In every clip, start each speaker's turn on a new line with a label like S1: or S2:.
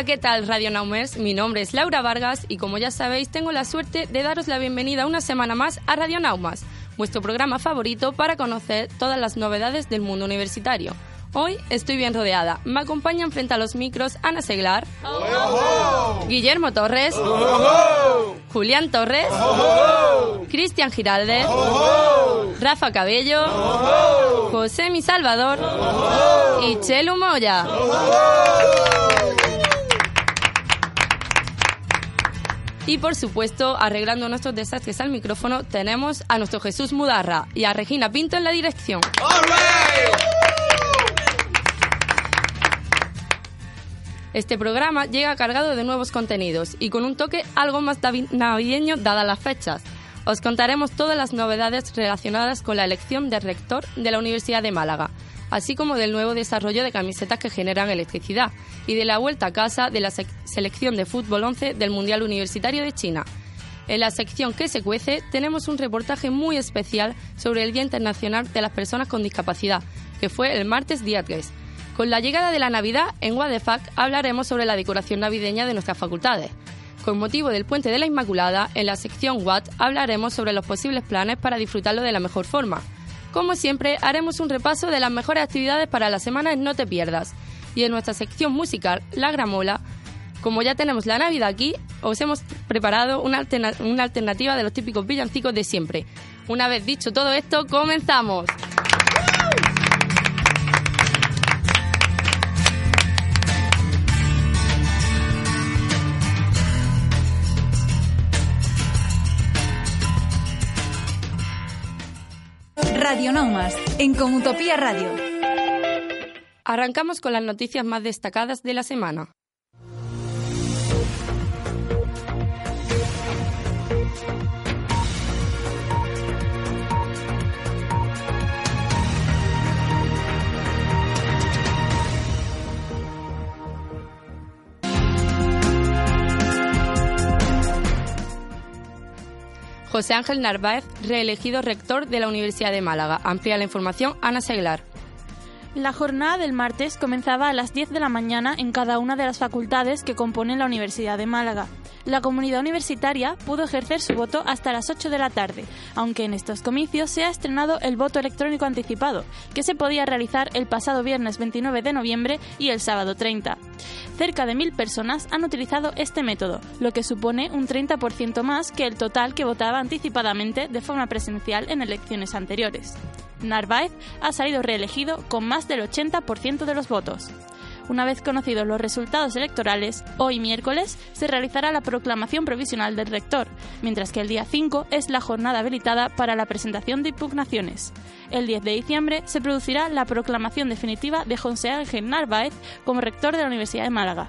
S1: Hola, ¿qué tal Radio Naumers? Mi nombre es Laura Vargas y como ya sabéis tengo la suerte de daros la bienvenida una semana más a Radio Naumas, vuestro programa favorito para conocer todas las novedades del mundo universitario. Hoy estoy bien rodeada. Me acompañan frente a los micros Ana Seglar, Guillermo Torres, Julián Torres, Cristian Giralde, Rafa Cabello, José Mi Salvador y Chelu Moya. Y por supuesto, arreglando nuestros desastres al micrófono, tenemos a nuestro Jesús Mudarra y a Regina Pinto en la dirección. Este programa llega cargado de nuevos contenidos y con un toque algo más navideño dadas las fechas. Os contaremos todas las novedades relacionadas con la elección de rector de la Universidad de Málaga, así como del nuevo desarrollo de camisetas que generan electricidad y de la vuelta a casa de la selección de fútbol 11 del Mundial Universitario de China. En la sección que se cuece tenemos un reportaje muy especial sobre el Día Internacional de las Personas con Discapacidad, que fue el martes día 3. Con la llegada de la Navidad, en Fuck hablaremos sobre la decoración navideña de nuestras facultades. Con motivo del Puente de la Inmaculada, en la sección What hablaremos sobre los posibles planes para disfrutarlo de la mejor forma. Como siempre, haremos un repaso de las mejores actividades para la semana en No Te Pierdas. Y en nuestra sección musical, La Gramola, como ya tenemos la Navidad aquí, os hemos preparado una, una alternativa de los típicos villancicos de siempre. Una vez dicho todo esto, comenzamos.
S2: Radio Naumas, en Comutopía Radio.
S1: Arrancamos con las noticias más destacadas de la semana. José Ángel Narváez, reelegido rector de la Universidad de Málaga. Amplía la información Ana Seglar.
S3: La jornada del martes comenzaba a las 10 de la mañana en cada una de las facultades que componen la Universidad de Málaga. La comunidad universitaria pudo ejercer su voto hasta las 8 de la tarde, aunque en estos comicios se ha estrenado el voto electrónico anticipado, que se podía realizar el pasado viernes 29 de noviembre y el sábado 30. Cerca de mil personas han utilizado este método, lo que supone un 30% más que el total que votaba anticipadamente de forma presencial en elecciones anteriores. Narváez ha salido reelegido con más del 80% de los votos. Una vez conocidos los resultados electorales, hoy miércoles se realizará la proclamación provisional del rector, mientras que el día 5 es la jornada habilitada para la presentación de impugnaciones. El 10 de diciembre se producirá la proclamación definitiva de José Ángel Narváez como rector de la Universidad de Málaga.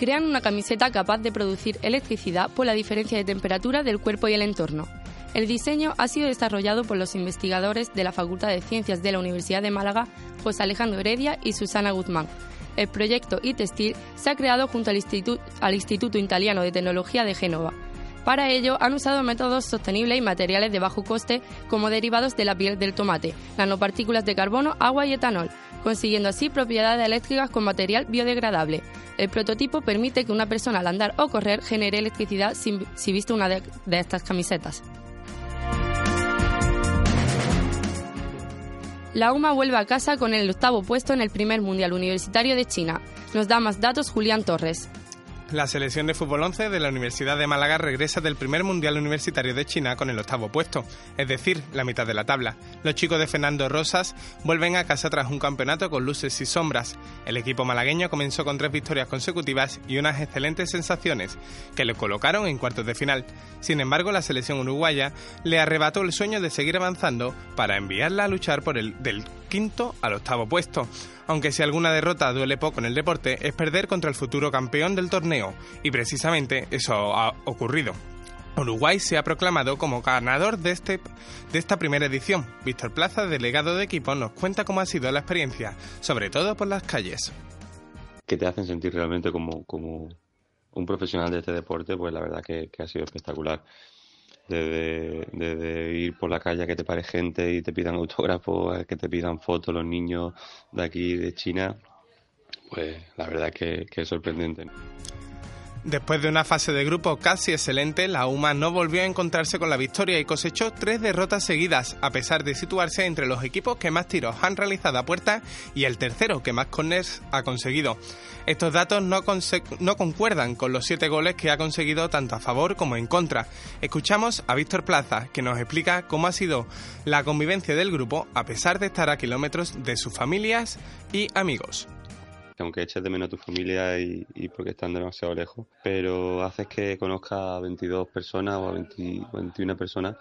S1: Crean una camiseta capaz de producir electricidad por la diferencia de temperatura del cuerpo y el entorno. El diseño ha sido desarrollado por los investigadores de la Facultad de Ciencias de la Universidad de Málaga, José Alejandro Heredia y Susana Guzmán. El proyecto e-Textil se ha creado junto al Instituto, al Instituto Italiano de Tecnología de Génova. Para ello han usado métodos sostenibles y materiales de bajo coste como derivados de la piel del tomate, nanopartículas de carbono, agua y etanol, consiguiendo así propiedades eléctricas con material biodegradable. El prototipo permite que una persona al andar o correr genere electricidad si, viste una de, estas camisetas. La UMA vuelve a casa con el octavo puesto en el primer Mundial Universitario de China. Nos da más datos Julián Torres.
S4: La selección de fútbol 11 de la Universidad de Málaga regresa del primer Mundial Universitario de China con el octavo puesto, es decir, la mitad de la tabla. Los chicos de Fernando Rosas vuelven a casa tras un campeonato con luces y sombras. El equipo malagueño comenzó con tres victorias consecutivas y unas excelentes sensaciones, que le colocaron en cuartos de final. Sin embargo, la selección uruguaya le arrebató el sueño de seguir avanzando para enviarla a luchar por el del quinto al octavo puesto aunque si alguna derrota duele poco en el deporte, es perder contra el futuro campeón del torneo, y precisamente eso ha ocurrido. Uruguay se ha proclamado como ganador de, este, de esta primera edición. Víctor Plaza, delegado de equipo, nos cuenta cómo ha sido la experiencia, sobre todo por las calles.
S5: Que te hacen sentir realmente como, como un profesional de este deporte, pues la verdad que ha sido espectacular de, ir por la calle a que te pare gente y te pidan autógrafos, que te pidan fotos los niños de aquí de China, pues la verdad que, que es sorprendente.
S4: Después de una fase de grupo casi excelente, la UMA no volvió a encontrarse con la victoria y cosechó tres derrotas seguidas, a pesar de situarse entre los equipos que más tiros han realizado a puerta y el tercero que más corners ha conseguido. Estos datos no, no concuerdan con los siete goles que ha conseguido tanto a favor como en contra. Escuchamos a Víctor Plaza, que nos explica cómo ha sido la convivencia del grupo a pesar de estar a kilómetros de sus familias y amigos
S5: aunque eches de menos a tu familia y, porque están demasiado lejos, pero haces que conozca a 22 personas o a 21 personas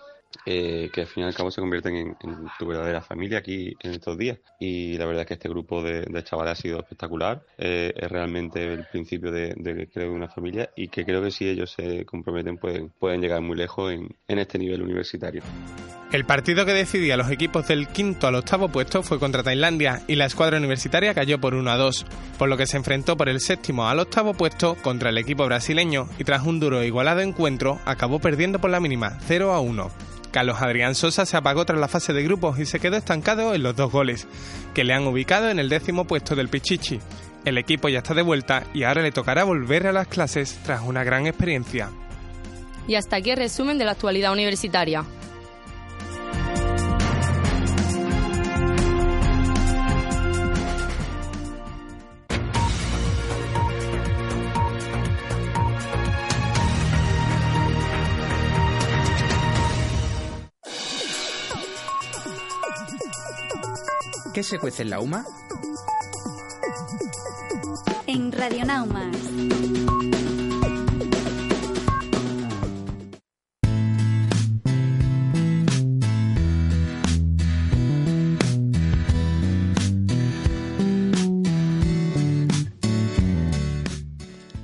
S5: eh, que al fin y al cabo se convierten en, tu verdadera familia aquí en estos días. Y la verdad es que este grupo de, chavales ha sido espectacular. Eh, es realmente el principio de, creo, una familia y que creo que si ellos se comprometen pueden, pueden llegar muy lejos en, en este nivel universitario.
S4: El partido que decidía los equipos del quinto al octavo puesto fue contra Tailandia y la escuadra universitaria cayó por 1 a 2, por lo que se enfrentó por el séptimo al octavo puesto contra el equipo brasileño y tras un duro e igualado encuentro acabó perdiendo por la mínima 0 a 1. Carlos Adrián Sosa se apagó tras la fase de grupos y se quedó estancado en los dos goles, que le han ubicado en el décimo puesto del Pichichi. El equipo ya está de vuelta y ahora le tocará volver a las clases tras una gran experiencia.
S1: Y hasta aquí el resumen de la actualidad universitaria.
S6: Qué se cuece en la UMA?
S2: En Radionaumas.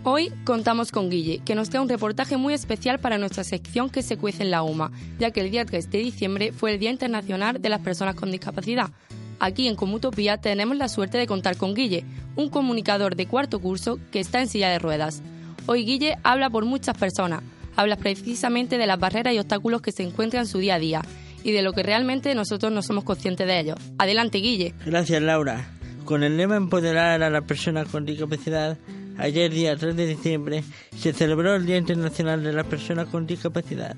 S1: Hoy contamos con Guille, que nos trae un reportaje muy especial para nuestra sección que se cuece en la UMA, ya que el día 3 de diciembre fue el Día Internacional de las Personas con Discapacidad, Aquí en Comutopía tenemos la suerte de contar con Guille, un comunicador de cuarto curso que está en silla de ruedas. Hoy Guille habla por muchas personas, habla precisamente de las barreras y obstáculos que se encuentran en su día a día y de lo que realmente nosotros no somos conscientes de ellos. Adelante Guille.
S7: Gracias Laura. Con el lema Empoderar a las personas con discapacidad, ayer día 3 de diciembre se celebró el Día Internacional de las Personas con Discapacidad.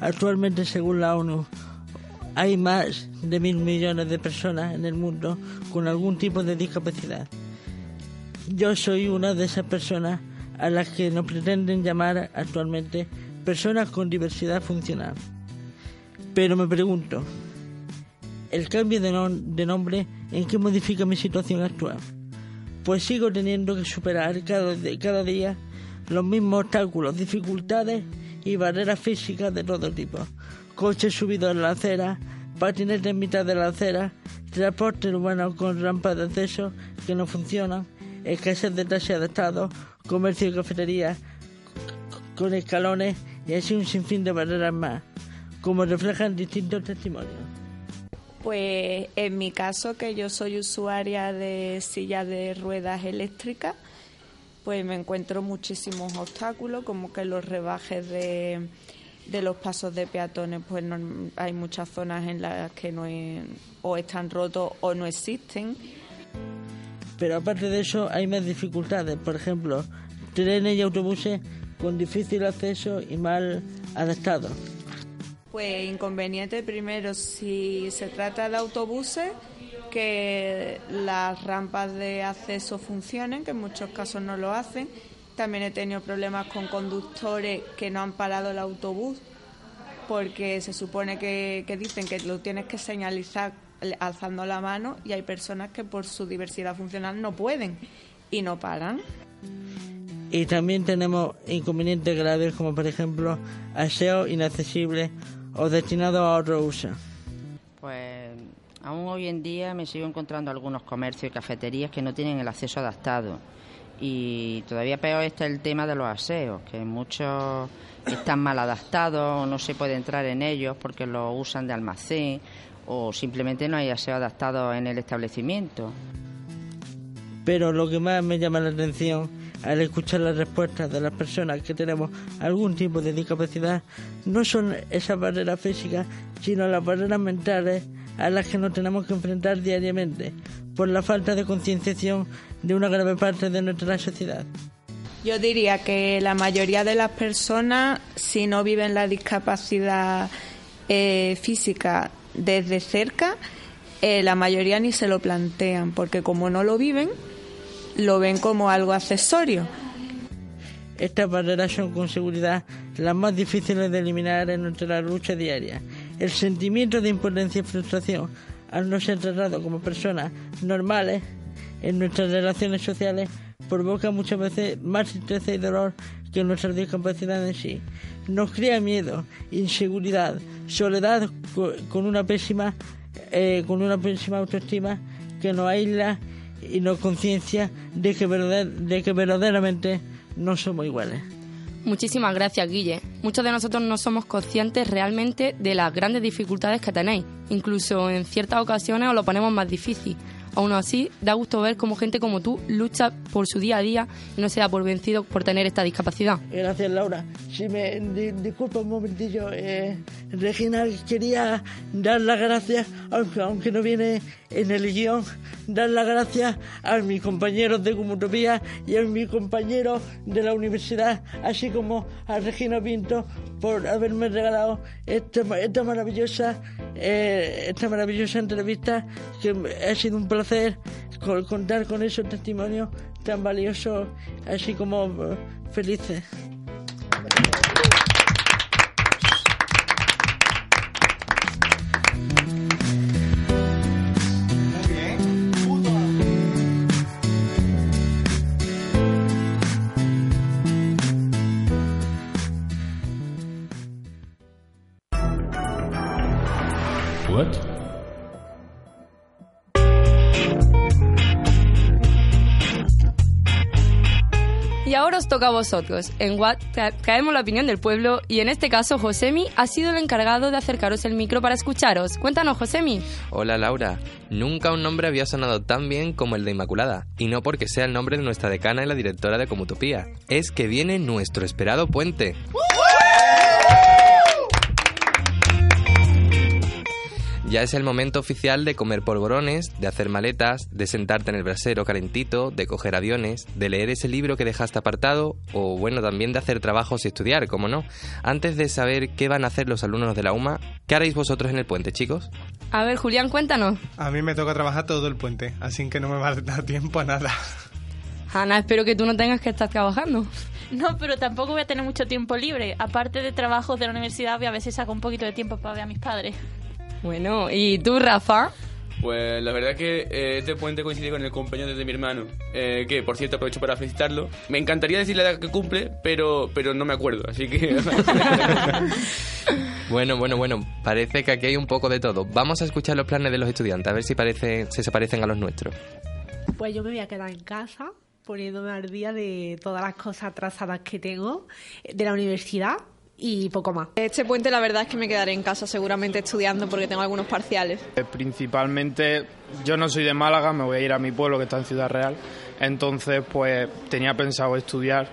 S7: Actualmente, según la ONU, hay más de mil millones de personas en el mundo con algún tipo de discapacidad. Yo soy una de esas personas a las que nos pretenden llamar actualmente personas con diversidad funcional. Pero me pregunto, ¿el cambio de, nombre en qué modifica mi situación actual? Pues sigo teniendo que superar cada, día los mismos obstáculos, dificultades y barreras físicas de todo tipo coches subidos en la acera, patinetes en mitad de la acera, transporte urbano con rampas de acceso que no funcionan, escasez de taxis adaptados, comercio y cafetería con escalones y así un sinfín de barreras más, como reflejan distintos testimonios.
S8: Pues en mi caso, que yo soy usuaria de silla de ruedas eléctricas, pues me encuentro muchísimos obstáculos, como que los rebajes de de los pasos de peatones, pues hay muchas zonas en las que no o están rotos o no existen.
S7: Pero aparte de eso hay más dificultades, por ejemplo, trenes y autobuses con difícil acceso y mal adaptados.
S8: Pues inconveniente primero si se trata de autobuses que las rampas de acceso funcionen, que en muchos casos no lo hacen, También he tenido problemas con conductores que no han parado el autobús porque se supone que, que dicen que lo tienes que señalizar alzando la mano y hay personas que por su diversidad funcional no pueden y no paran.
S7: Y también tenemos inconvenientes graves como por ejemplo aseo inaccesible o destinado a otro uso.
S9: Pues aún hoy en día me sigo encontrando algunos comercios y cafeterías que no tienen el acceso adaptado. Y todavía peor está el tema de los aseos, que muchos están mal adaptados no se puede entrar en ellos porque los usan de almacén o simplemente no hay aseo adaptado en el establecimiento.
S7: Pero lo que más me llama la atención al escuchar las respuestas de las personas que tenemos algún tipo de discapacidad no son esas barreras físicas, sino las barreras mentales a las que nos tenemos que enfrentar diariamente por la falta de concienciación de una grave parte de nuestra sociedad.
S8: Yo diría que la mayoría de las personas, si no viven la discapacidad eh, física desde cerca, eh, la mayoría ni se lo plantean, porque como no lo viven, lo ven como algo accesorio.
S7: Estas barreras son con seguridad las más difíciles de eliminar en nuestra lucha diaria. El sentimiento de impotencia y frustración al no ser tratado como personas normales en nuestras relaciones sociales provoca muchas veces más tristeza y dolor que nuestra discapacidad en sí. Nos crea miedo, inseguridad, soledad con una pésima, eh, con una pésima autoestima que nos aísla y nos conciencia de que, de que verdaderamente no somos iguales.
S1: Muchísimas gracias, Guille. Muchos de nosotros no somos conscientes realmente de las grandes dificultades que tenéis. Incluso en ciertas ocasiones os lo ponemos más difícil. Aún así, da gusto ver cómo gente como tú lucha por su día a día y no se da por vencido por tener esta discapacidad.
S7: Gracias, Laura. Si me disculpa un momentillo, eh, Regina, quería dar las gracias, aunque, aunque no viene en el guion, dar las gracias a mis compañeros de Comutopía y a mis compañeros de la universidad, así como a Regina Pinto por haberme regalado esta, esta maravillosa eh, esta maravillosa entrevista que ha sido un placer contar con esos testimonios tan valiosos así como eh, felices.
S1: Toca a vosotros. En What traemos la opinión del pueblo y en este caso Josemi ha sido el encargado de acercaros el micro para escucharos. Cuéntanos, Josemi.
S10: Hola, Laura. Nunca un nombre había sonado tan bien como el de Inmaculada. Y no porque sea el nombre de nuestra decana y la directora de Comutopía. Es que viene nuestro esperado puente. Ya es el momento oficial de comer polvorones, de hacer maletas, de sentarte en el brasero calentito, de coger aviones, de leer ese libro que dejaste apartado o bueno, también de hacer trabajos y estudiar, como no. Antes de saber qué van a hacer los alumnos de la UMA, ¿qué haréis vosotros en el puente, chicos?
S1: A ver, Julián, cuéntanos.
S4: A mí me toca trabajar todo el puente, así que no me va a dar tiempo a nada.
S1: Ana, espero que tú no tengas que estar trabajando.
S3: No, pero tampoco voy a tener mucho tiempo libre. Aparte de trabajos de la universidad, voy a ver si saco un poquito de tiempo para ver a mis padres.
S1: Bueno, ¿y tú, Rafa?
S11: Pues la verdad que eh, este puente coincide con el cumpleaños de mi hermano, eh, que por cierto aprovecho para felicitarlo. Me encantaría decirle la edad que cumple, pero, pero no me acuerdo, así que...
S10: bueno, bueno, bueno, parece que aquí hay un poco de todo. Vamos a escuchar los planes de los estudiantes, a ver si, parece, si se parecen a los nuestros.
S12: Pues yo me voy a quedar en casa poniéndome al día de todas las cosas atrasadas que tengo de la universidad y poco más.
S13: Este puente la verdad es que me quedaré en casa seguramente estudiando porque tengo algunos parciales.
S14: Eh, principalmente yo no soy de Málaga, me voy a ir a mi pueblo que está en Ciudad Real, entonces pues tenía pensado estudiar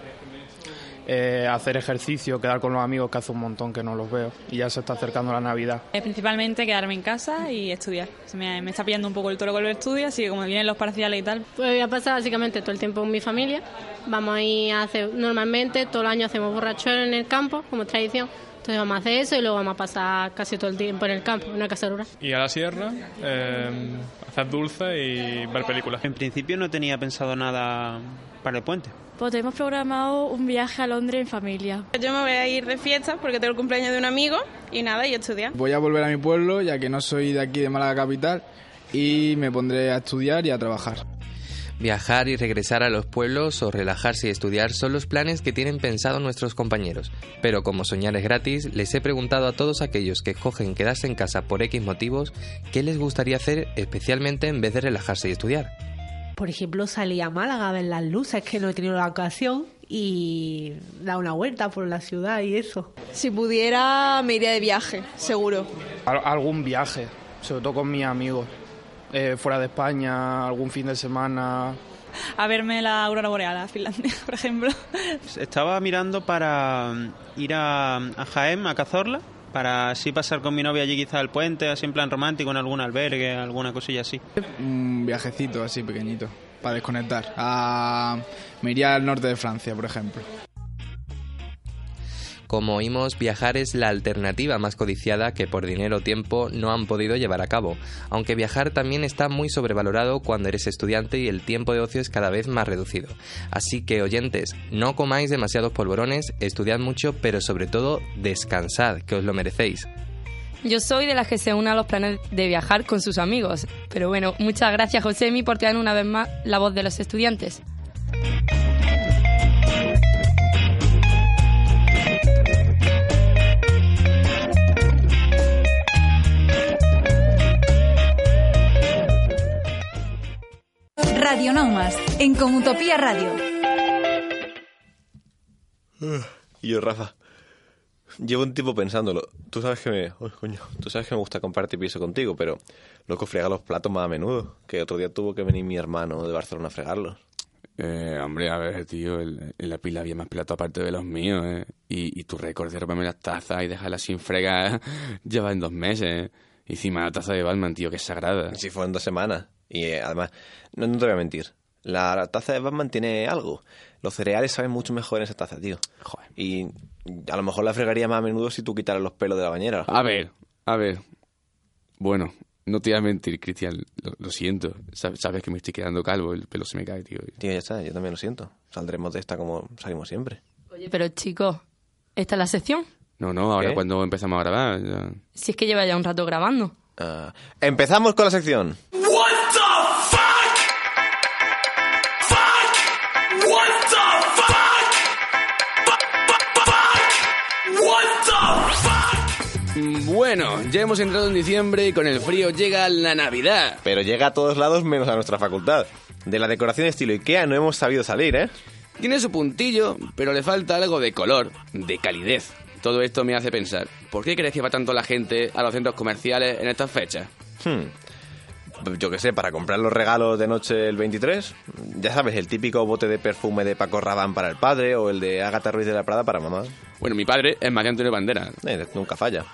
S14: eh, hacer ejercicio, quedar con los amigos que hace un montón que no los veo y ya se está acercando la Navidad.
S15: Eh, principalmente quedarme en casa y estudiar. Me, me, está pillando un poco el toro con el estudio, así que como vienen los parciales y tal.
S16: Pues voy a pasar básicamente todo el tiempo con mi familia. Vamos a ir a hacer, normalmente todos los años hacemos borrachuelos en el campo, como tradición, Entonces vamos a hacer eso y luego vamos a pasar casi todo el tiempo en el campo, en una casa rural.
S17: Ir a la sierra, eh, hacer dulces y ver películas.
S18: En principio no tenía pensado nada para el puente.
S3: Pues hemos programado un viaje a Londres en familia.
S19: Yo me voy a ir de fiesta porque tengo el cumpleaños de un amigo y nada, y estudiar.
S20: Voy a volver a mi pueblo ya que no soy de aquí de Málaga capital y me pondré a estudiar y a trabajar.
S10: Viajar y regresar a los pueblos o relajarse y estudiar son los planes que tienen pensado nuestros compañeros. Pero como soñar es gratis, les he preguntado a todos aquellos que escogen quedarse en casa por X motivos qué les gustaría hacer especialmente en vez de relajarse y estudiar.
S12: Por ejemplo, salir a Málaga a ver las luces, que no he tenido la ocasión, y dar una vuelta por la ciudad y eso.
S13: Si pudiera, me iría de viaje, seguro.
S14: Al- algún viaje, sobre todo con mis amigos. Eh, fuera de España, algún fin de semana.
S15: A verme la aurora boreal a Finlandia, por ejemplo.
S18: Estaba mirando para mm, ir a, a Jaén, a Cazorla, para así pasar con mi novia allí quizá el puente, así en plan romántico, en algún albergue, alguna cosilla así.
S20: Un viajecito así pequeñito para desconectar. A- Me iría al norte de Francia, por ejemplo.
S10: Como oímos, viajar es la alternativa más codiciada que por dinero o tiempo no han podido llevar a cabo, aunque viajar también está muy sobrevalorado cuando eres estudiante y el tiempo de ocio es cada vez más reducido. Así que oyentes, no comáis demasiados polvorones, estudiad mucho, pero sobre todo descansad, que os lo merecéis.
S1: Yo soy de las que se une a los planes de viajar con sus amigos. Pero bueno, muchas gracias Josemi por traer una vez más la voz de los estudiantes.
S2: Radio Naumas, en Comutopía Radio.
S21: Y yo, Rafa, llevo un tiempo pensándolo. Tú sabes que me... uy, coño, tú sabes que me gusta compartir piso contigo, pero loco frega los platos más a menudo. Que otro día tuvo que venir mi hermano de Barcelona a fregarlos.
S11: Eh, hombre, a ver, tío, en la pila había más platos aparte de los míos, ¿eh? Y, y tu récord de robarme las tazas y dejarlas sin fregar lleva en dos meses, ¿eh? Y encima la taza de Batman, tío, que es sagrada.
S21: Si fueron dos semanas. Y eh, además, no, no te voy a mentir. La taza de Batman tiene algo. Los cereales saben mucho mejor en esa taza, tío. Y a lo mejor la fregaría más a menudo si tú quitaras los pelos de la bañera.
S11: A ver, a ver. Bueno, no te voy a mentir, Cristian, lo, lo siento. Sab- Sabes que me estoy quedando calvo, el pelo se me cae, tío.
S21: Tío, ya está, yo también lo siento. Saldremos de esta como salimos siempre.
S1: Oye, pero chicos, ¿esta es la sección?
S11: No, no, ahora
S21: ¿Qué?
S11: cuando empezamos a grabar. ya-
S1: Si es que lleva ya un rato grabando.
S21: Ah, empezamos con la sección.
S11: Bueno, ya hemos entrado en diciembre y con el frío llega la Navidad.
S21: Pero llega a todos lados menos a nuestra facultad. De la decoración estilo Ikea no hemos sabido salir, ¿eh?
S11: Tiene su puntillo, pero le falta algo de color, de calidez. Todo esto me hace pensar, ¿por qué crees que va tanto la gente a los centros comerciales en estas fechas?
S21: Hmm. Yo qué sé, para comprar los regalos de noche el 23. Ya sabes, el típico bote de perfume de Paco Rabanne para el padre o el de Agatha Ruiz de la Prada para mamá.
S11: Bueno, mi padre es María Antonio Bandera.
S21: Eh, nunca falla.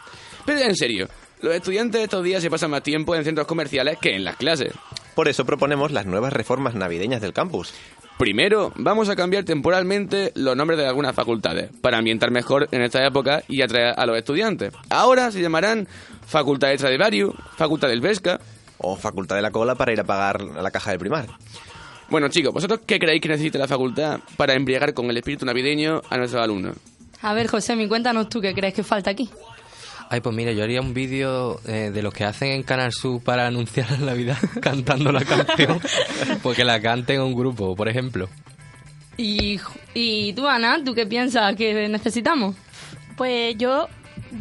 S11: Pero en serio, los estudiantes estos días se pasan más tiempo en centros comerciales que en las clases.
S21: Por eso proponemos las nuevas reformas navideñas del campus.
S11: Primero, vamos a cambiar temporalmente los nombres de algunas facultades para ambientar mejor en esta época y atraer a los estudiantes. Ahora se llamarán Facultad de Stradivarius, Facultad del Vesca.
S21: O Facultad de la Cola para ir a pagar a la caja del primar.
S11: Bueno, chicos, ¿vosotros qué creéis que necesita la facultad para embriagar con el espíritu navideño a nuestros alumnos?
S1: A ver, Josemi, cuéntanos tú qué crees que falta aquí.
S10: Ay, pues mira, yo haría un vídeo eh, de los que hacen en Canal Sur para anunciar la Navidad cantando la canción. Porque la canten un grupo, por ejemplo.
S1: Y, y tú, Ana, ¿tú qué piensas que necesitamos?
S3: Pues yo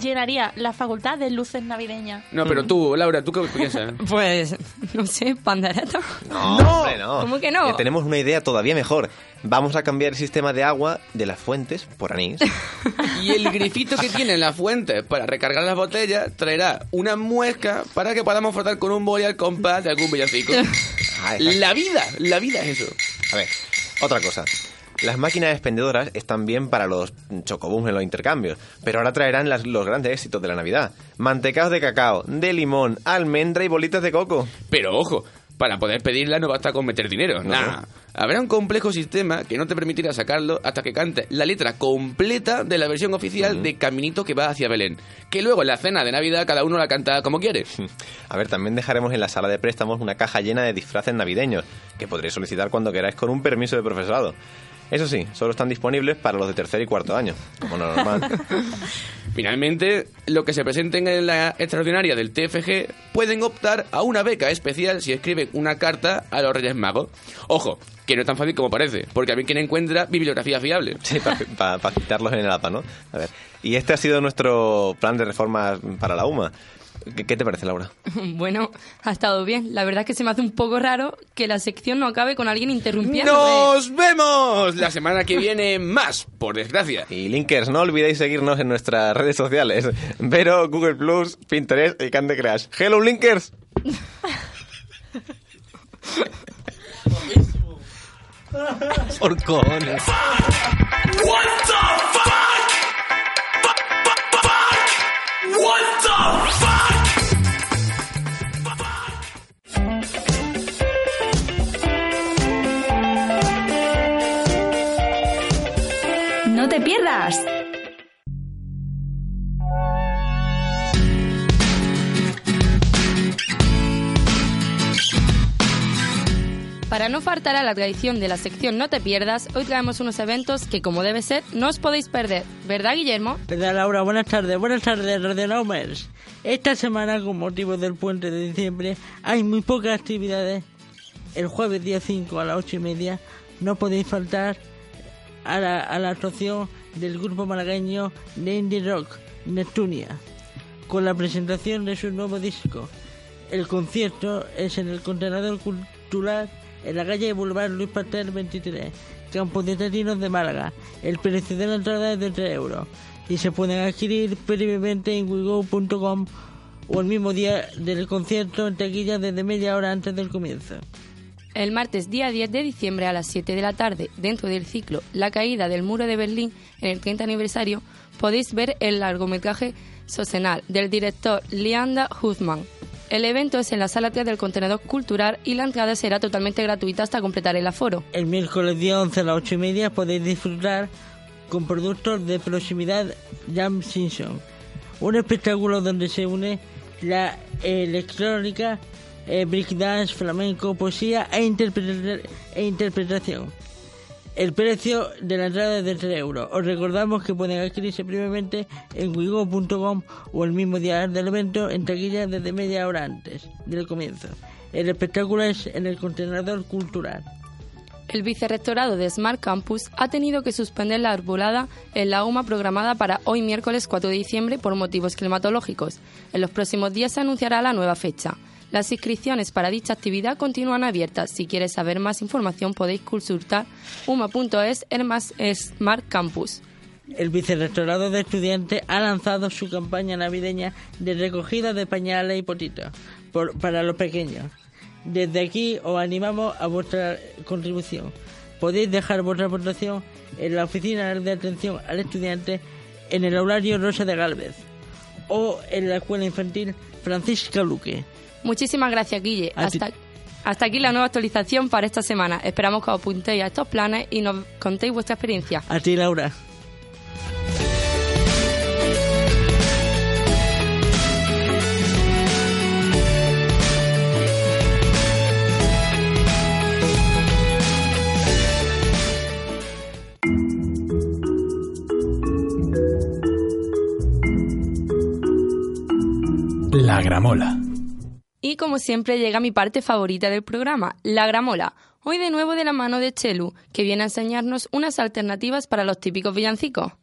S3: llenaría la facultad de luces navideñas.
S11: No, pero tú, Laura, ¿tú qué piensas?
S1: Pues, no sé, pandereta.
S21: No, hombre, no.
S1: ¿Cómo que no?
S21: Eh, tenemos una idea todavía mejor. Vamos a cambiar el sistema de agua de las fuentes por anís.
S11: Y el grifito que tiene en la fuente para recargar las botellas traerá una muesca para que podamos frotar con un boli al compás de algún villancico. la vida, la vida es eso.
S21: A ver, otra cosa. Las máquinas expendedoras están bien para los chocobús en los intercambios, pero ahora traerán las- los grandes éxitos de la Navidad. Mantecaos de cacao, de limón, almendra y bolitas de coco.
S11: Pero ojo, para poder pedirla no basta con meter dinero. Nah, Habrá un complejo sistema que no te permitirá sacarlo hasta que cantes la letra completa de la versión oficial de Caminito que va hacia Belén. Que luego en la cena de Navidad cada uno la canta como quiere.
S21: A ver, también dejaremos en la sala de préstamos una caja llena de disfraces navideños, que podréis solicitar cuando queráis con un permiso de profesorado. Eso sí, solo están disponibles para los de tercer y cuarto año, como normal.
S11: Finalmente, los que se presenten en la extraordinaria del TFG pueden optar a una beca especial si escriben una carta a los Reyes Magos. Ojo, que no es tan fácil como parece, porque a ver quien encuentra bibliografía fiable.
S21: Sí, para citarlos en el APA, ¿no? A ver. Y este ha sido nuestro plan de reformas para la UMA. ¿Qué, qué te parece, Laura?
S1: Bueno, ha estado bien. La verdad es que se me hace un poco raro que la sección no acabe con alguien interrumpiendo.
S11: ¡Nos vemos! La semana que viene más, por desgracia.
S21: Y Linkers, no olvidéis seguirnos en nuestras redes sociales. Vero, Google Plus, Pinterest y Candy Crush. ¡Hello, Linkers!
S22: Por cojones.
S23: What the fuck? What the fuck?
S2: Pierdas.
S1: Para no faltar a la tradición de la sección No te pierdas, hoy traemos unos eventos que, como debe ser, no os podéis perder. ¿Verdad, Guillermo?
S7: ¿Verdad, Laura? Buenas tardes, buenas tardes, Radionomers. Esta semana, con motivo del puente de diciembre, hay muy pocas actividades. El jueves día 5 a las 8 y media no podéis faltar a la, a actuación del grupo malagueño de indie rock Neptunia, con la presentación de su nuevo disco. El concierto es en el contenedor cultural en la calle Boulevard Luis Pastel 23, Campo de Tatinos de Málaga. El precio de la entrada es de 3 euros y se pueden adquirir previamente en wigo.com o el mismo día del concierto en taquilla desde media hora antes del comienzo.
S1: El martes día 10 de diciembre a las 7 de la tarde, dentro del ciclo La caída del muro de Berlín en el 30 aniversario, podéis ver el largometraje Sosenal del director Leanda Huthman. El evento es en la sala 3 del contenedor cultural y la entrada será totalmente gratuita hasta completar el aforo.
S7: El miércoles día 11 a las 8 y media podéis disfrutar con productos de proximidad Jam Simpson, un espectáculo donde se une la electrónica, eh, flamenco, poesía e, e interpretación. El precio de la entrada es de 3 euros. Os recordamos que pueden adquirirse previamente en wigo.com o el mismo día del evento en taquilla desde media hora antes del comienzo. El espectáculo es en el contenedor cultural.
S1: El vicerrectorado de Smart Campus ha tenido que suspender la arbolada en la UMA programada para hoy miércoles 4 de diciembre por motivos climatológicos. En los próximos días se anunciará la nueva fecha. Las inscripciones para dicha actividad continúan abiertas. Si quieres saber más información podéis consultar uma.es Smart Campus.
S7: El vicerrectorado de estudiantes ha lanzado su campaña navideña de recogida de pañales y potitos para los pequeños. Desde aquí os animamos a vuestra contribución. Podéis dejar vuestra aportación en la oficina de atención al estudiante en el aulario Rosa de Galvez o en la escuela infantil Francisca Luque.
S1: Muchísimas gracias, Guille.
S7: A.
S1: Hasta, hasta aquí la nueva actualización para esta semana. Esperamos que os apuntéis a estos planes y nos contéis vuestra experiencia.
S7: A ti, Laura.
S22: La gramola.
S1: Y como siempre llega mi parte favorita del programa, la gramola. Hoy de nuevo de la mano de Chelu, que viene a enseñarnos unas alternativas para los típicos villancicos.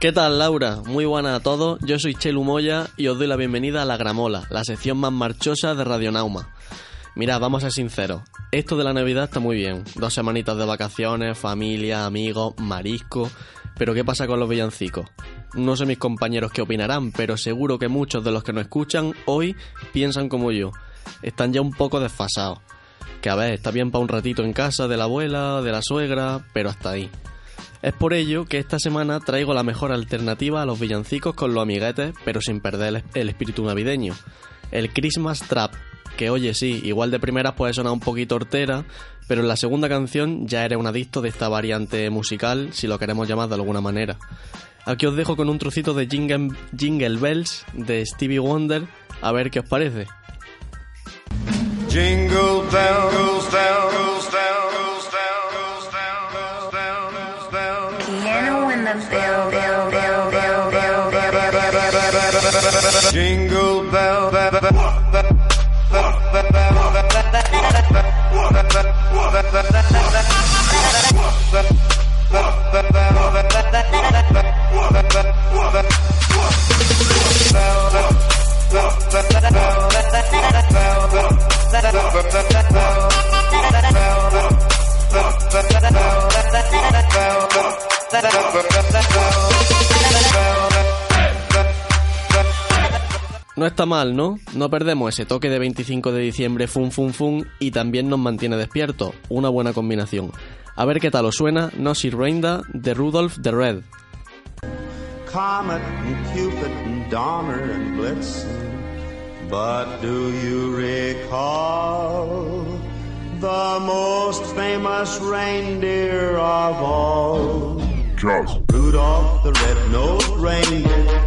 S24: ¿Qué tal, Laura? Muy buenas a todos. Yo soy Chelu Moya y os doy la bienvenida a La Gramola, la sección más marchosa de Radionauma. Mirad, vamos a ser sinceros. Esto de la Navidad está muy bien. Dos semanitas de vacaciones, familia, amigos, marisco. Pero ¿qué pasa con los villancicos? No sé mis compañeros qué opinarán, pero seguro que muchos de los que nos escuchan hoy piensan como yo. Están ya un poco desfasados. Que a ver, está bien para un ratito en casa de la abuela, de la suegra, pero hasta ahí. Es por ello que esta semana traigo la mejor alternativa a los villancicos con los amiguetes, pero sin perder el, espíritu navideño. El Christmas Trap, que oye sí, igual de primeras puede sonar un poquito hortera, pero en la segunda canción ya eres un adicto de esta variante musical, si lo queremos llamar de alguna manera. Aquí os dejo con un trocito de Jingle, Jingle Bells de Stevie Wonder, a ver qué os parece.
S23: Jingle bells, bells, bells, bells, bells, bells, bells.
S2: Piano in the bell, bell, bell, bell, bell, bell, bell, bell, bell, bell.
S23: Jingle bell, bell, bell,
S24: No está mal, ¿no? No perdemos ese toque de 25 de diciembre fun fun fun y también nos mantiene despierto. Una buena combinación. A ver qué tal os suena Nosy Reinda de Rudolph the Red.
S25: Comet and Cupid and Donner and Blitzen. But do you recall the most famous reindeer of all? Rudolph the red-nosed reindeer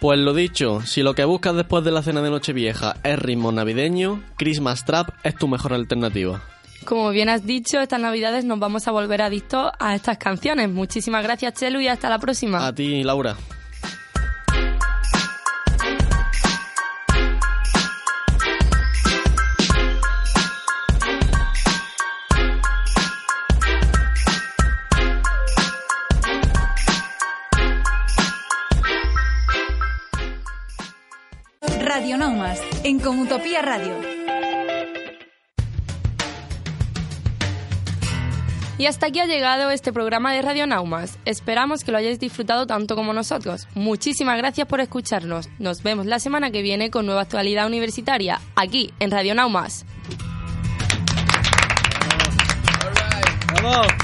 S24: Pues lo dicho, si lo que buscas después de la cena de Nochevieja es ritmo navideño, Christmas Trap es tu mejor alternativa.
S1: Como bien has dicho, estas navidades nos vamos a volver adictos a estas canciones. Muchísimas gracias, Chelu, y hasta la próxima.
S24: A ti, Laura.
S2: Radio Naumas, en Comutopía Radio.
S1: Y hasta aquí ha llegado este programa de Radio Naumas. Esperamos que lo hayáis disfrutado tanto como nosotros. Muchísimas gracias por escucharnos. Nos vemos la semana que viene con nueva actualidad universitaria, aquí en Radio Naumas.
S7: ¡Vamos!